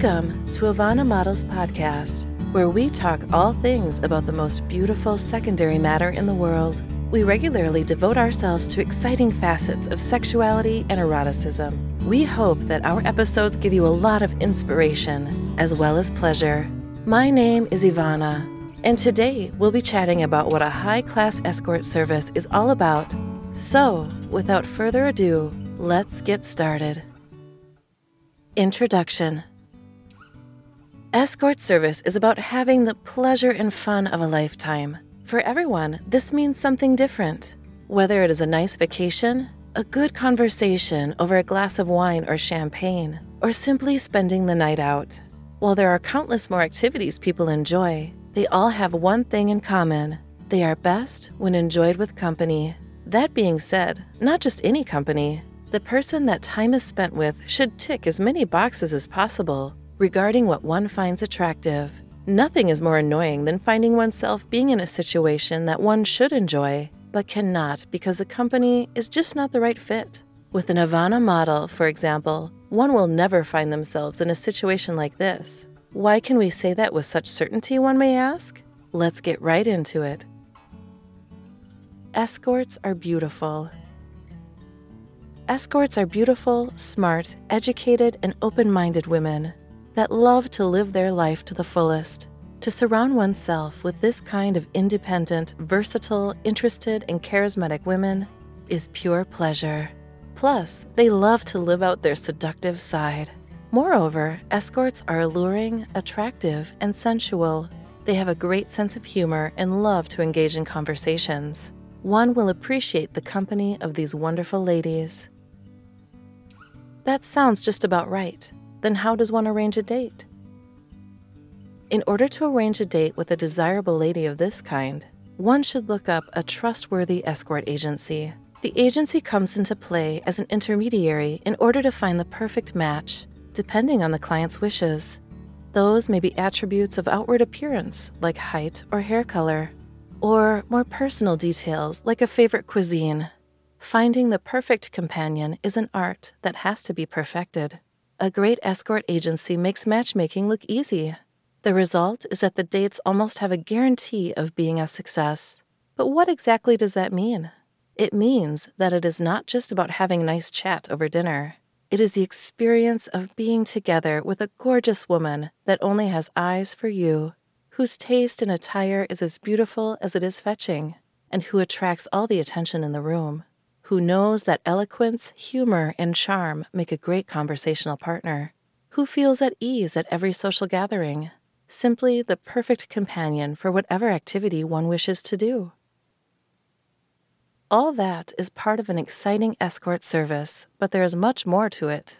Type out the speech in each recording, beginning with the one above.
Welcome to Ivana Models Podcast, where we talk all things about the most beautiful secondary matter in the world. We regularly devote ourselves to exciting facets of sexuality and eroticism. We hope that our episodes give you a lot of inspiration as well as pleasure. My name is Ivana, and today we'll be chatting about what a high class escort service is all about. So, without further ado, let's get started. Introduction Escort service is about having the pleasure and fun of a lifetime. For everyone, this means something different. Whether it is a nice vacation, a good conversation over a glass of wine or champagne, or simply spending the night out. While there are countless more activities people enjoy, they all have one thing in common they are best when enjoyed with company. That being said, not just any company. The person that time is spent with should tick as many boxes as possible regarding what one finds attractive. Nothing is more annoying than finding oneself being in a situation that one should enjoy, but cannot because the company is just not the right fit. With an Ivana model, for example, one will never find themselves in a situation like this. Why can we say that with such certainty, one may ask? Let's get right into it. Escorts are beautiful. Escorts are beautiful, smart, educated, and open minded women that love to live their life to the fullest. To surround oneself with this kind of independent, versatile, interested, and charismatic women is pure pleasure. Plus, they love to live out their seductive side. Moreover, escorts are alluring, attractive, and sensual. They have a great sense of humor and love to engage in conversations. One will appreciate the company of these wonderful ladies. That sounds just about right then how does one arrange a date? In order to arrange a date with a desirable lady of this kind, one should look up a trustworthy escort agency. The agency comes into play as an intermediary in order to find the perfect match, depending on the client's wishes. Those may be attributes of outward appearance, like height or hair color, or more personal details, like a favorite cuisine. Finding the perfect companion is an art that has to be perfected. A great escort agency makes matchmaking look easy. The result is that the dates almost have a guarantee of being a success. But what exactly does that mean? It means that it is not just about having a nice chat over dinner. It is the experience of being together with a gorgeous woman that only has eyes for you, whose taste in attire is as beautiful as it is fetching, and who attracts all the attention in the room who knows that eloquence, humor, and charm make a great conversational partner, who feels at ease at every social gathering, simply the perfect companion for whatever activity one wishes to do. All that is part of an exciting escort service, but there is much more to it.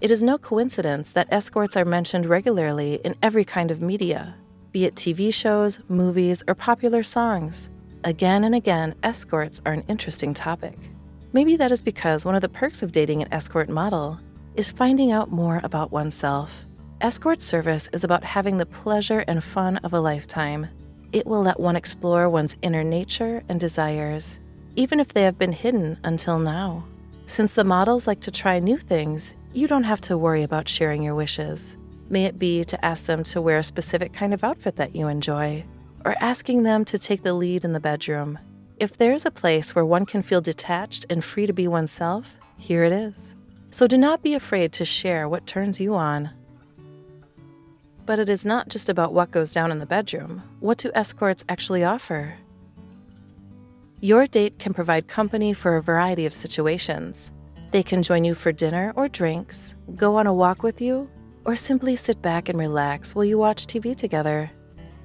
It is no coincidence that escorts are mentioned regularly in every kind of media, be it TV shows, movies, or popular songs. Again and again, escorts are an interesting topic. Maybe that is because one of the perks of dating an escort model is finding out more about oneself. Escort service is about having the pleasure and fun of a lifetime. It will let one explore one's inner nature and desires, even if they have been hidden until now. Since the models like to try new things, you don't have to worry about sharing your wishes. May it be to ask them to wear a specific kind of outfit that you enjoy, or asking them to take the lead in the bedroom. If there's a place where one can feel detached and free to be oneself, here it is. So do not be afraid to share what turns you on. But it is not just about what goes down in the bedroom. What do escorts actually offer? Your date can provide company for a variety of situations. They can join you for dinner or drinks, go on a walk with you, or simply sit back and relax while you watch TV together.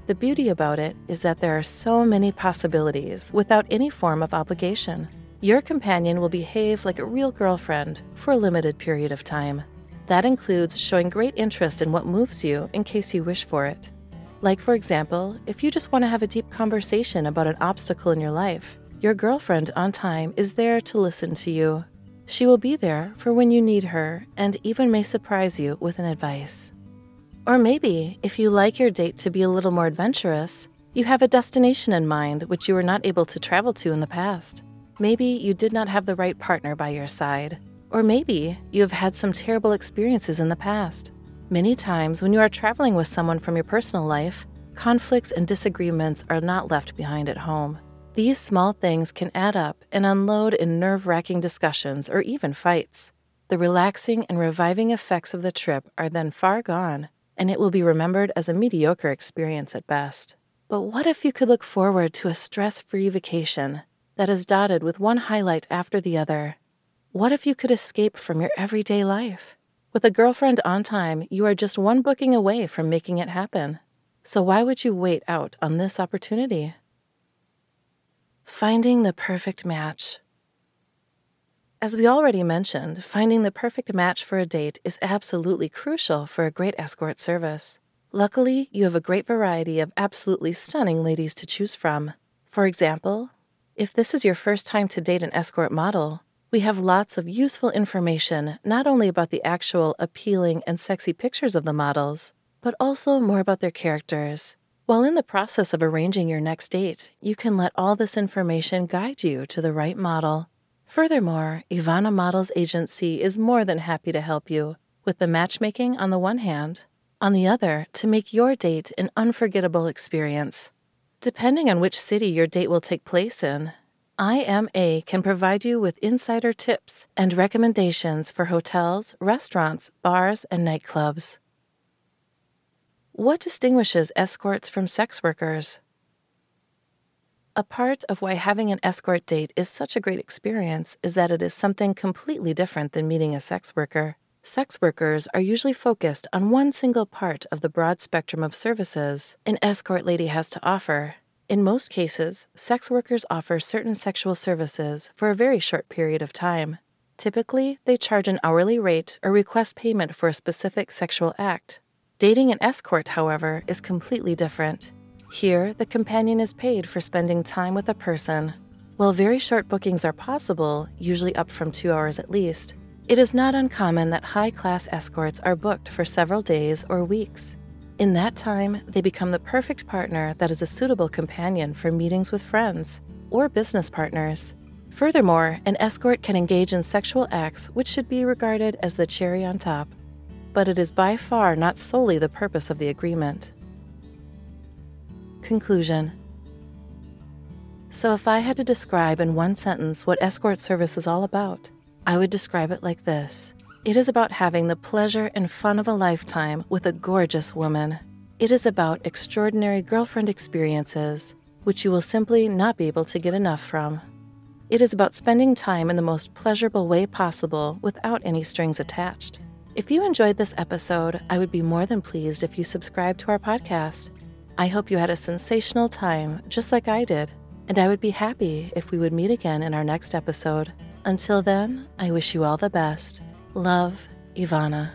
The beauty about it is that there are so many possibilities without any form of obligation. Your companion will behave like a real girlfriend for a limited period of time. That includes showing great interest in what moves you in case you wish for it. Like, for example, if you just want to have a deep conversation about an obstacle in your life, your girlfriend on time is there to listen to you. She will be there for when you need her and even may surprise you with an advice. Or maybe, if you like your date to be a little more adventurous, you have a destination in mind which you were not able to travel to in the past. Maybe you did not have the right partner by your side, Or maybe you have had some terrible experiences in the past. Many times, when you are traveling with someone from your personal life, conflicts and disagreements are not left behind at home. These small things can add up and unload in nerve wracking discussions or even fights. The relaxing and reviving effects of the trip are then far gone, and it will be remembered as a mediocre experience at best. But what if you could look forward to a stress free vacation that is dotted with one highlight after the other? What if you could escape from your everyday life? With a girlfriend on time, you are just one booking away from making it happen. So why would you wait out on this opportunity? Finding the perfect match. As we already mentioned, finding the perfect match for a date is absolutely crucial for a great escort service. Luckily, you have a great variety of absolutely stunning ladies to choose from. For example, if this is your first time to date an escort model, we have lots of useful information not only about the actual appealing and sexy pictures of the models, but also more about their characters. While in the process of arranging your next date, you can let all this information guide you to the right model. Furthermore, Ivana Models Agency is more than happy to help you with the matchmaking on the one hand on the other, to make your date an unforgettable experience. Depending on which city your date will take place in, IMA can provide you with insider tips and recommendations for hotels, restaurants, bars, and nightclubs. What distinguishes escorts from sex workers? A part of why having an escort date is such a great experience is that it is something completely different than meeting a sex worker. Sex workers are usually focused on one single part of the broad spectrum of services an escort lady has to offer. In most cases, sex workers offer certain sexual services for a very short period of time. Typically, they charge an hourly rate or request payment for a specific sexual act. Dating an escort, however, is completely different. Here, the companion is paid for spending time with a person. While very short bookings are possible, usually up from two hours at least, it is not uncommon that high class escorts are booked for several days or weeks. In that time, they become the perfect partner that is a suitable companion for meetings with friends or business partners. Furthermore, an escort can engage in sexual acts which should be regarded as the cherry on top. But it is by far not solely the purpose of the agreement. Conclusion So, if I had to describe in one sentence what escort service is all about, I would describe it like this It is about having the pleasure and fun of a lifetime with a gorgeous woman. It is about extraordinary girlfriend experiences, which you will simply not be able to get enough from. It is about spending time in the most pleasurable way possible without any strings attached. If you enjoyed this episode, I would be more than pleased if you subscribe to our podcast. I hope you had a sensational time, just like I did, and I would be happy if we would meet again in our next episode. Until then, I wish you all the best. Love, Ivana.